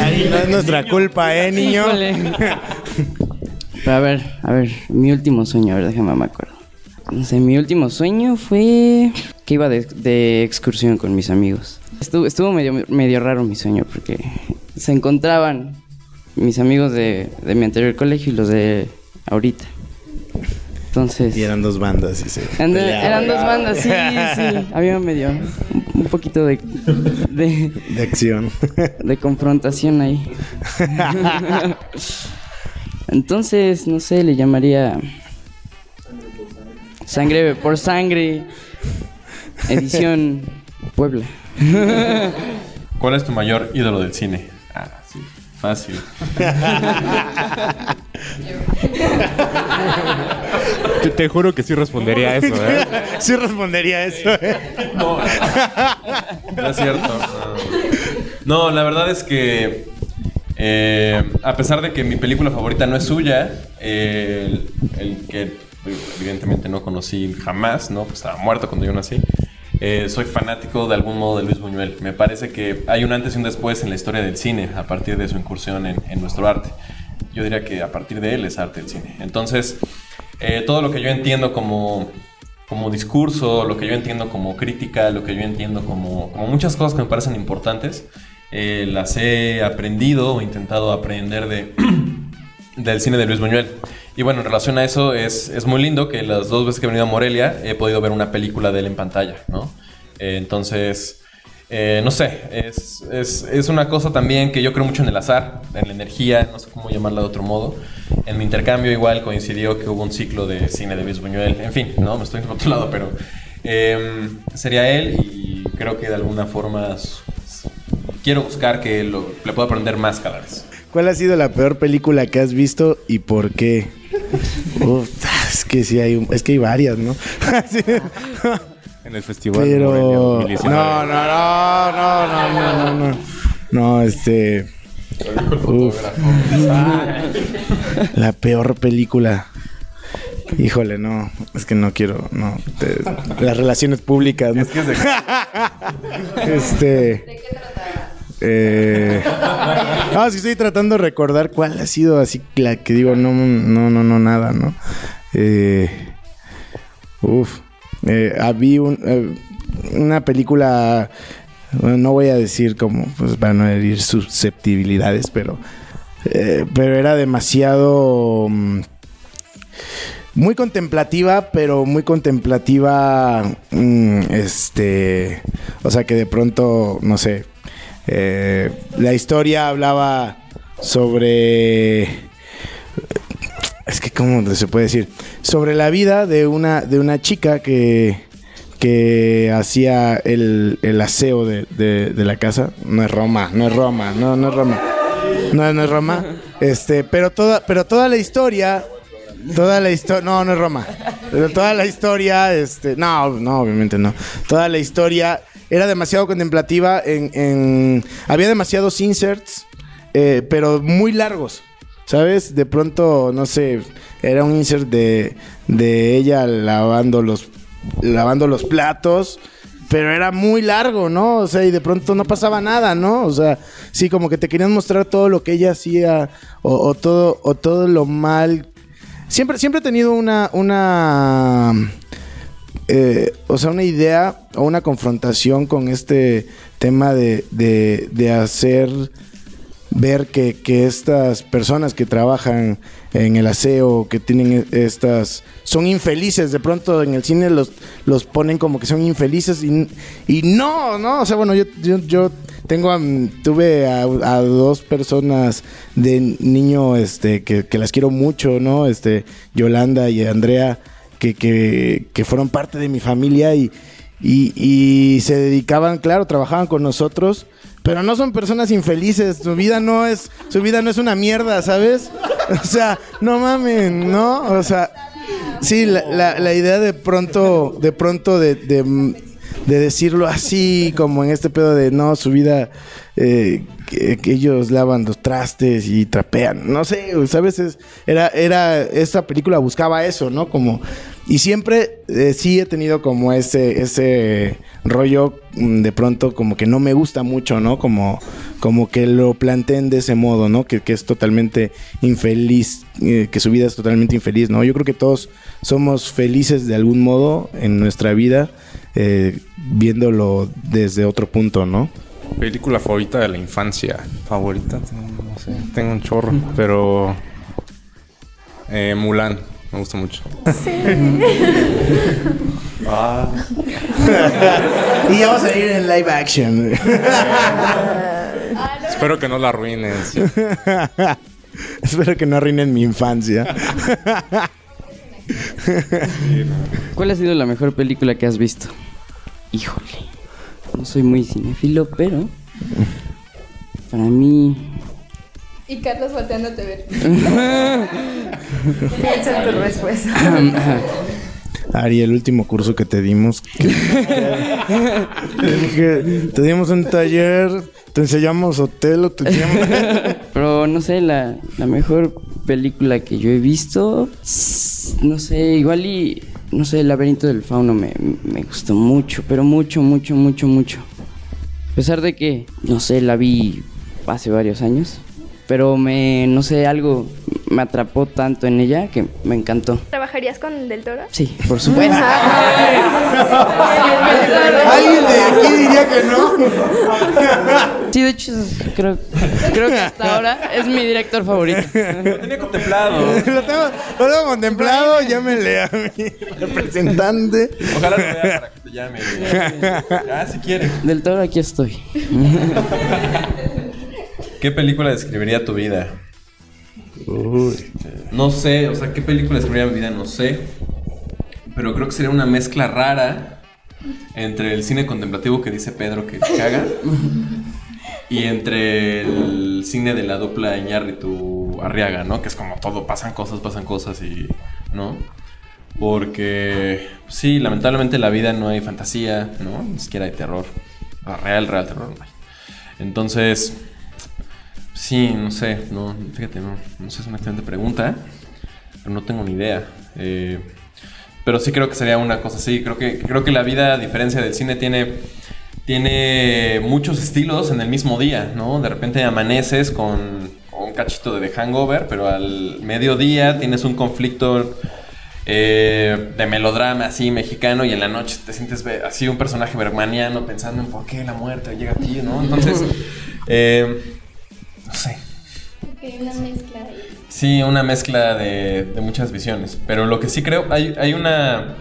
Ahí no es nuestra culpa, ¿eh, niño? a ver, a ver, mi último sueño, a ver, déjame me acuerdo. No sé, mi último sueño fue que iba de, de excursión con mis amigos. Estuvo, estuvo medio, medio raro mi sueño porque se encontraban mis amigos de, de mi anterior colegio y los de ahorita. Entonces... Y eran dos bandas y se Ande- peleaban. eran dos bandas, sí, sí. Había medio un, un poquito de, de, de acción. de confrontación ahí. Entonces, no sé, le llamaría Sangre por Sangre, edición Puebla. ¿Cuál es tu mayor ídolo del cine? Fácil. Te, te juro que sí respondería a eso, ¿eh? sí respondería eso. ¿eh? No, no es cierto. No, No, la verdad es que eh, a pesar de que mi película favorita no es suya, eh, el, el que evidentemente no conocí jamás, ¿no? Pues estaba muerto cuando yo nací. Eh, soy fanático de algún modo de Luis Buñuel. Me parece que hay un antes y un después en la historia del cine a partir de su incursión en, nuestro arte. Yo diría que a partir de él es arte el cine. Entonces, eh, todo lo que yo entiendo como, como discurso, lo que yo entiendo como crítica, lo que yo entiendo como, como muchas cosas que me parecen importantes, eh, las he aprendido o intentado aprender de, del cine de Luis Buñuel. Y bueno, en relación a eso, es, es muy lindo que las dos veces que he venido a Morelia he podido ver una película de él en pantalla, ¿no? Eh, entonces, eh, no sé, es, es, es una cosa también que yo creo mucho en el azar, en la energía, no sé cómo llamarla de otro modo. En mi intercambio igual coincidió que hubo un ciclo de cine de Luis Buñuel, en fin, ¿no? Me estoy en otro lado, pero eh, sería él y creo que de alguna forma quiero buscar que lo- le pueda aprender más cada vez. ¿Cuál ha sido la peor película que has visto y por qué? Uf, es que sí hay, un- es que hay varias, ¿no? Sí. En el festival. de Pero no, 2019. no, no, no, no, no, no, no. No, este. Uf. La peor película. Híjole, no, es que no quiero, no. te- las relaciones públicas. ¿no? este. Eh, no, que estoy tratando de recordar cuál ha sido así la que digo, no, no, no, no, nada, ¿no? Eh, uf. Eh, había eh, una película, no voy a decir como, pues para no herir susceptibilidades, pero, eh, pero era demasiado... mm, muy contemplativa, pero muy contemplativa, mm, este, o sea que de pronto, no sé, eh, la historia hablaba sobre, es que cómo se puede decir, sobre la vida de una de una chica que que hacía el, el aseo de, de- la casa, no es Roma, no es Roma, no, no es Roma, no, no es Roma, este, pero toda, pero toda la historia Toda la historia, no, no es Roma. Toda la historia, este, no, no, obviamente no. Toda la historia era demasiado contemplativa. En, en- había demasiados inserts, eh, pero muy largos. ¿Sabes? De pronto, no sé, era un insert de, de ella lavando los, lavando los platos. Pero era muy largo, ¿no? O sea, y de pronto no pasaba nada, ¿no? O sea, sí, como que te querían mostrar todo lo que ella hacía o, o todo, o todo lo mal Siempre, siempre he tenido una, una, eh, o sea, una idea o una confrontación con este tema de, de, de hacer ver que, que estas personas que trabajan en el aseo, que tienen estas, son infelices. De pronto en el cine los, los ponen como que son infelices y, y no, no. O sea, bueno, yo, yo, yo tengo a- tuve a, a dos personas de niño este, que, que las quiero mucho, ¿no? Este, Yolanda y Andrea, que, que, que fueron parte de mi familia y, y, se dedicaban, claro, trabajaban con nosotros. Pero no son personas infelices, su vida no es, su vida no es una mierda, ¿sabes? O sea, no mamen, ¿no? O sea, sí, la, la- la idea de pronto, de pronto de, de, de decirlo así, como en este pedo de no, su vida, eh, que, ellos lavan los trastes y trapean, no sé, ¿sabes? Es- era, era, esta película buscaba eso, ¿no? Como, y siempre eh, sí he tenido como ese, ese rollo mm, de pronto como que no me gusta mucho, ¿no? Como, como que lo planteen de ese modo, ¿no? Que, que es totalmente infeliz, eh, que su vida es totalmente infeliz, ¿no? Yo creo que todos somos felices de algún modo en nuestra vida. eh, viéndolo desde otro punto, ¿no? Película favorita de la infancia. Favorita, no sé, tengo un chorro, pero eh, Mulan, me gusta mucho. y ya vamos a ir en live action. Espero que no la arruines. Espero que no arruinen mi infancia. ¿Cuál ha sido la mejor película que has visto? Híjole. No soy muy cinéfilo, pero. Para mí. Y Carlos volteándote a ver. Piensa en tu respuesta. Ari, el último curso que te dimos. Te dije, te dimos un taller, te enseñamos hotel o te enseñamos. Pero no sé, la, la mejor película que yo he visto. No sé, igual y. No sé, El laberinto del fauno me, me gustó mucho, pero mucho, mucho, mucho, mucho. A pesar de que, no sé, la vi hace varios años. Pero me, no sé, algo me atrapó tanto en ella que me encantó. ¿Trabajarías con Del Toro? Sí, por supuesto. ¿Alguien de aquí diría que no? Sí, de hecho, creo, creo que hasta ahora es mi director favorito. Lo tenía contemplado. lo, tengo, lo tengo contemplado, llámenle a mi representante. Ojalá lo vea para que te llame. Ah, si quiere. Del todo aquí estoy. ¿Qué película describiría tu vida? No sé, o sea, ¿qué película describiría mi vida? No sé. Pero creo que sería una mezcla rara entre el cine contemplativo que dice Pedro que caga y entre el cine de la dupla Iñárritu Arriaga, ¿no? Que es como todo, pasan cosas, pasan cosas y... ¿no? Porque sí, lamentablemente en la vida no hay fantasía, ¿no? Ni siquiera hay terror. Real, real terror no hay. Entonces, sí, no sé, no, fíjate, no, no sé, es una excelente pregunta, pero no tengo ni idea. Eh, pero sí creo que sería una cosa así. Creo que, creo que la vida, a diferencia del cine, tiene, tiene muchos estilos en el mismo día, ¿no? De repente amaneces con, con un cachito de The Hangover, pero al mediodía tienes un conflicto eh, de melodrama así mexicano y en la noche te sientes así un personaje bergmaniano pensando en por qué la muerte llega a ti, ¿no? Entonces, eh, no sé. una mezcla ahí. Sí, una mezcla de, de muchas visiones. Pero lo que sí creo, hay, hay una,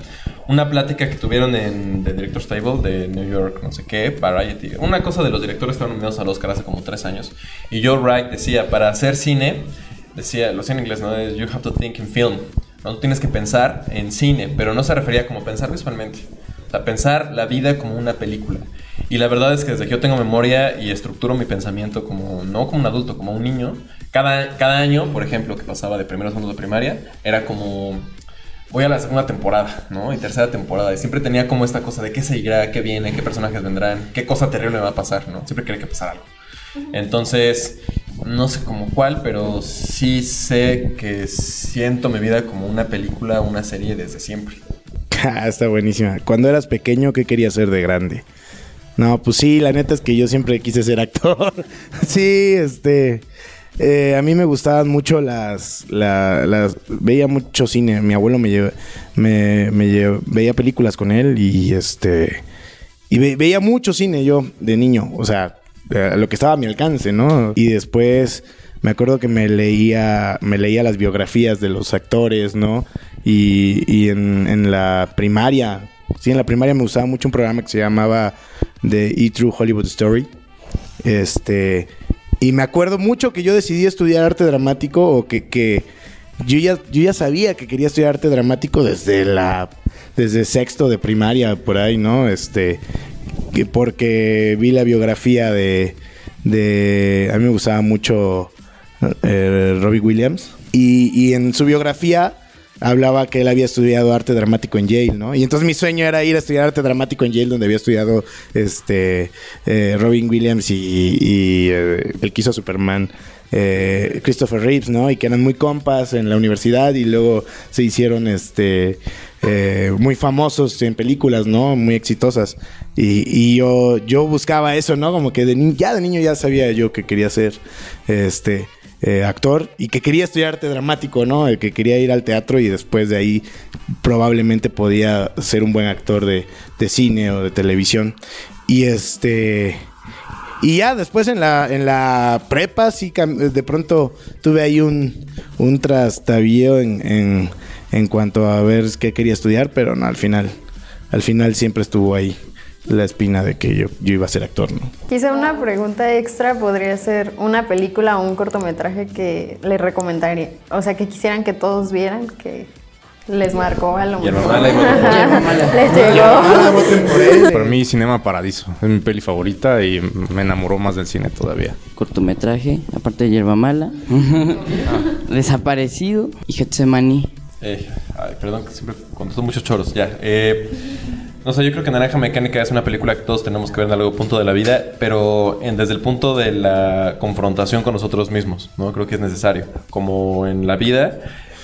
una plática que tuvieron en The Director's Table de New York, no sé qué, Variety. Una cosa de los directores estaban nominados al Oscar hace como tres años. Y Joe Wright decía, para hacer cine, decía, lo decía en inglés, ¿no? Es, You have to think in film. No Tú tienes que pensar en cine, pero no se refería como pensar visualmente. Sea, pensar la vida como una película. Y la verdad es que desde que yo tengo memoria y estructuro mi pensamiento como, no como un adulto, como un niño, cada, cada año, por ejemplo, que pasaba de primero a segundo de primaria, era como, voy a la segunda temporada, ¿no? Y tercera temporada. Y siempre tenía como esta cosa de qué seguirá, qué viene, qué personajes vendrán, qué cosa terrible me va a pasar, ¿no? Siempre quería que pasara algo. Entonces, no sé como cuál, pero sí sé que siento mi vida como una película, una serie desde siempre. Está buenísima. Cuando eras pequeño, ¿qué querías ser de grande? No, pues sí, la neta es que yo siempre quise ser actor. sí, este. eh, a mí me gustaban mucho las, la- las. Veía mucho cine. Mi abuelo me lleva, me, me lleva- veía películas con él y este. Y ve- veía mucho cine yo de niño. O sea, lo que estaba a mi alcance, ¿no? Y después me acuerdo que me leía, me leía las biografías de los actores, ¿no? Y, y en, en la primaria, sí, en la primaria me gustaba mucho un programa que se llamaba The E True Hollywood Story. Este, y me acuerdo mucho que yo decidí estudiar arte dramático o que, que yo, ya, yo ya sabía que quería estudiar arte dramático desde la desde sexto de primaria por ahí, ¿no? Este, que porque vi la biografía de, de a mí me gustaba mucho eh, Robbie Williams y, y en su biografía hablaba que él había estudiado arte dramático en Yale, ¿no? Y entonces mi sueño era ir a estudiar arte dramático en Yale, donde había estudiado este eh, Robin Williams y, eh, el que hizo Superman, eh, Christopher Reeves, ¿no? Y que eran muy compas en la universidad y luego se hicieron este eh, muy famosos en películas, ¿no? Muy exitosas. Y, yo, yo buscaba eso, ¿no? Como que de ya de niño ya sabía yo que quería ser este eh, actor y que quería estudiar arte dramático, ¿no? Eh, Que quería ir al teatro y después de ahí probablemente podía ser un buen actor de, de cine o de televisión. Y este. Y ya después en la, en la prepa sí de pronto tuve ahí un, un en, en, en cuanto a ver qué quería estudiar, pero no, al final, al final siempre estuvo ahí la espina de que yo, yo iba a ser actor, ¿no? Quizá una pregunta extra podría ser una película o un cortometraje que les recomendaría. O sea, que quisieran que todos vieran, que les marcó a lo Yerba mejor. mala y bueno. Yerba mala. Les llegó. Para mí, Cinema Paradiso. Es mi peli favorita y me enamoró más del cine todavía. Cortometraje, aparte de Hierba Mala. Desaparecido y Getsemaní. Eh, ay, perdón, que siempre contesto muchos choros. Ya. Eh, no sé, yo creo que Naranja Mecánica es una película que todos tenemos que ver en algún punto de la vida, pero desde el punto de la confrontación con nosotros mismos, ¿no? Creo que es necesario. Como en la vida,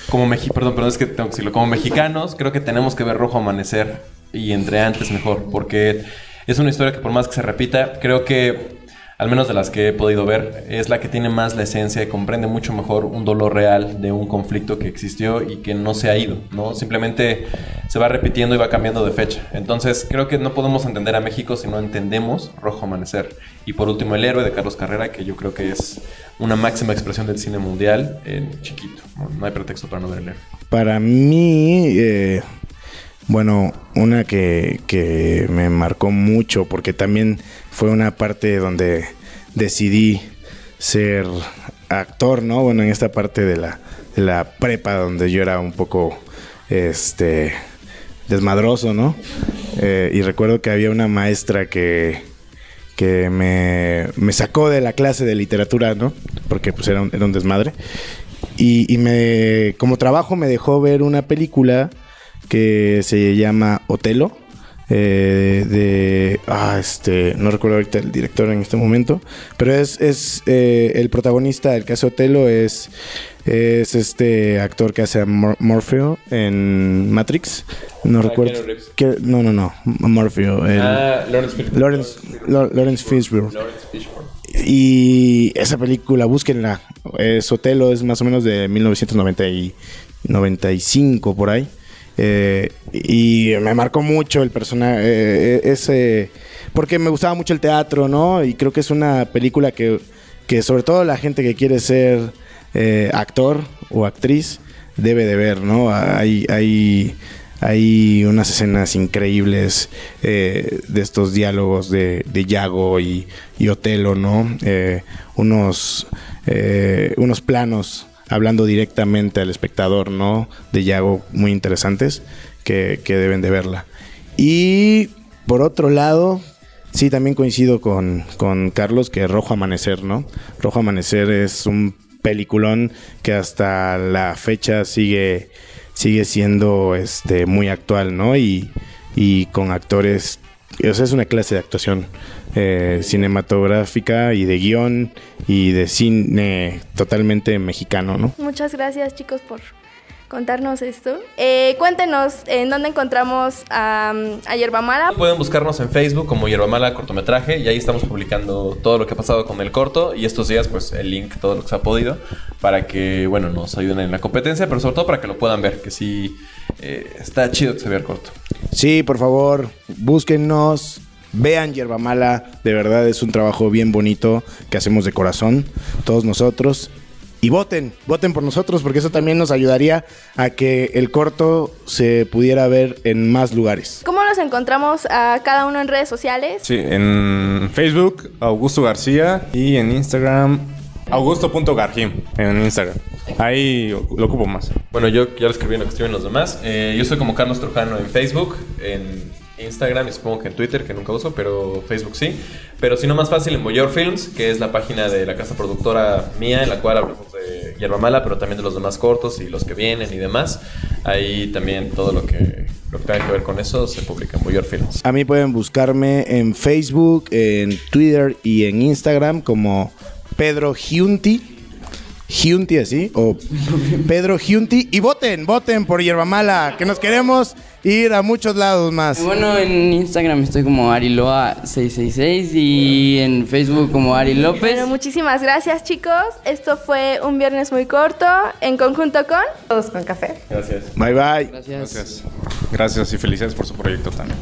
como mexi perdón, perdón, es que tengo que decirlo. Como mexicanos, creo que tenemos que ver Rojo Amanecer y entre antes mejor, porque es una historia que por más que se repita, creo que al menos de las que he podido ver, es la que tiene más la esencia y comprende mucho mejor un dolor real de un conflicto que existió y que no se ha ido, ¿no? Simplemente se va repitiendo y va cambiando de fecha. Entonces, creo que no podemos entender a México si no entendemos Rojo Amanecer. Y por último, El héroe de Carlos Carrera, que yo creo que es una máxima expresión del cine mundial en chiquito. No, hay pretexto para no ver el héroe. Para mí, eh, bueno, una que, que me marcó mucho porque también fue una parte donde decidí ser actor, ¿no? Bueno, en esta parte de la, la prepa donde yo era un poco, este, desmadroso, ¿no? Eh, y recuerdo que había una maestra que, que me, me sacó de la clase de literatura, ¿no? Porque pues era un, era un desmadre. Y, y me, como trabajo me dejó ver una película que se llama Otelo. eh, de ah este no recuerdo ahorita el director en este momento pero es, es eh, el protagonista del caso Otelo es es este actor que hace a Mor- Morpheo en Matrix no Ah, recuerdo que- no no no Morpheo el- Ah, Lawrence Fishburne. Lawrence, Lo- Lawrence Fishburne Lawrence Fishburne. y esa película, búsquenla. Es Otelo, es más o menos de 1995 por ahí. Eh, y me marcó mucho el personaje, eh, ese, porque me gustaba mucho el teatro, ¿no? Y creo que es una película que, que sobre todo la gente que quiere ser eh, actor o actriz debe de ver, ¿no? Hay, hay, hay unas escenas increíbles de estos diálogos de, de Yago y, y Otelo, ¿no? Unos, unos planos hablando directamente al espectador, ¿no? De Yago muy interesantes que, que deben de verla. Y por otro lado, sí, también coincido con, con Carlos que Rojo Amanecer, ¿no? Rojo Amanecer es un peliculón que hasta la fecha sigue, sigue siendo este, muy actual, ¿no? Y, y con actores, o es una clase de actuación eh, cinematográfica y de guion y de cine totalmente mexicano, ¿no? Muchas gracias chicos por contarnos esto. Eh, cuéntenos en dónde encontramos a, a Yerba Mala. Pueden buscarnos en Facebook como Yerba Mala Cortometraje y ahí estamos publicando todo lo que ha pasado con el corto y estos días pues el link, todo lo que se ha podido para que, bueno, nos ayuden en la competencia, pero sobre todo para que lo puedan ver, que sí eh, está chido que se vea el corto. Sí, por favor, búsquennos, vean Yerba Mala, de verdad es un trabajo bien bonito que hacemos de corazón, todos nosotros. Y voten, voten por nosotros porque eso también nos ayudaría a que el corto se pudiera ver en más lugares. ¿Cómo nos encontramos a cada uno en redes sociales? Sí, en Facebook, Augusto García. Y en Instagram, augusto.garjim. En Instagram. Ahí lo ocupo más. Bueno, yo ya lo escribí en lo que escriben los demás. Eh, yo soy como Carlos Trujano en Facebook, en Instagram y supongo que en Twitter, que nunca uso, pero Facebook sí. Pero si no, más fácil en Boyor Films, que es la página de la casa productora mía, en la cual hablamos de Yerba Mala, pero también de los demás cortos y los que vienen y demás. Ahí también todo lo que, lo que tenga que ver con eso se publica en Boyor Films. A mí pueden buscarme en Facebook, en Twitter y en Instagram como Pedro Giunti Giunti, así, o Pedro Giunti. Y voten, voten por Mala, que nos queremos ir a muchos lados más. Bueno, en Instagram estoy como Ariloa666 y en Facebook como Ari López. Bueno, muchísimas gracias chicos. Esto fue un viernes muy corto en conjunto con... Todos con café. Gracias. Bye bye. Gracias. Gracias. Gracias y felicidades por su proyecto también.